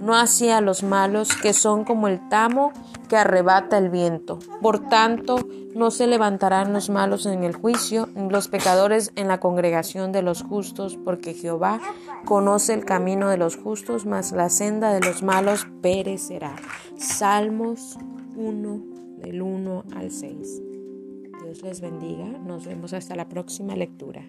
no así los malos, que son como el tamo que arrebata el viento. Por tanto, no se levantarán los malos en el juicio, ni los pecadores en la congregación de los justos, porque Jehová conoce el camino de los justos, mas la senda de los malos perecerá. Salmos 1, del 1 al 6. Dios les bendiga. Nos vemos hasta la próxima lectura.